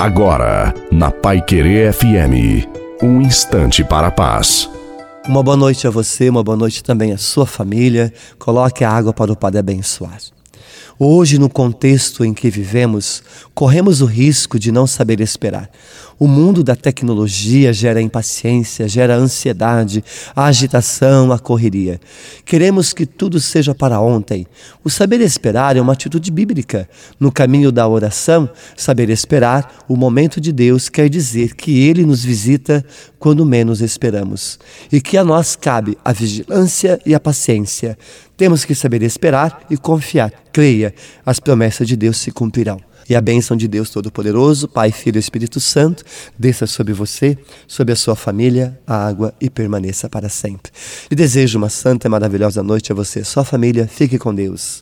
Agora, na Pai Querer FM, um instante para a paz. Uma boa noite a você, uma boa noite também à sua família. Coloque a água para o Padre abençoar. Hoje, no contexto em que vivemos, corremos o risco de não saber esperar. O mundo da tecnologia gera impaciência, gera ansiedade, a agitação, a correria. Queremos que tudo seja para ontem. O saber esperar é uma atitude bíblica. No caminho da oração, saber esperar, o momento de Deus quer dizer que Ele nos visita quando menos esperamos e que a nós cabe a vigilância e a paciência. Temos que saber esperar e confiar. Creia, as promessas de Deus se cumprirão. E a bênção de Deus Todo-Poderoso, Pai, Filho e Espírito Santo, desça sobre você, sobre a sua família, a água e permaneça para sempre. E desejo uma santa e maravilhosa noite a você, sua família. Fique com Deus.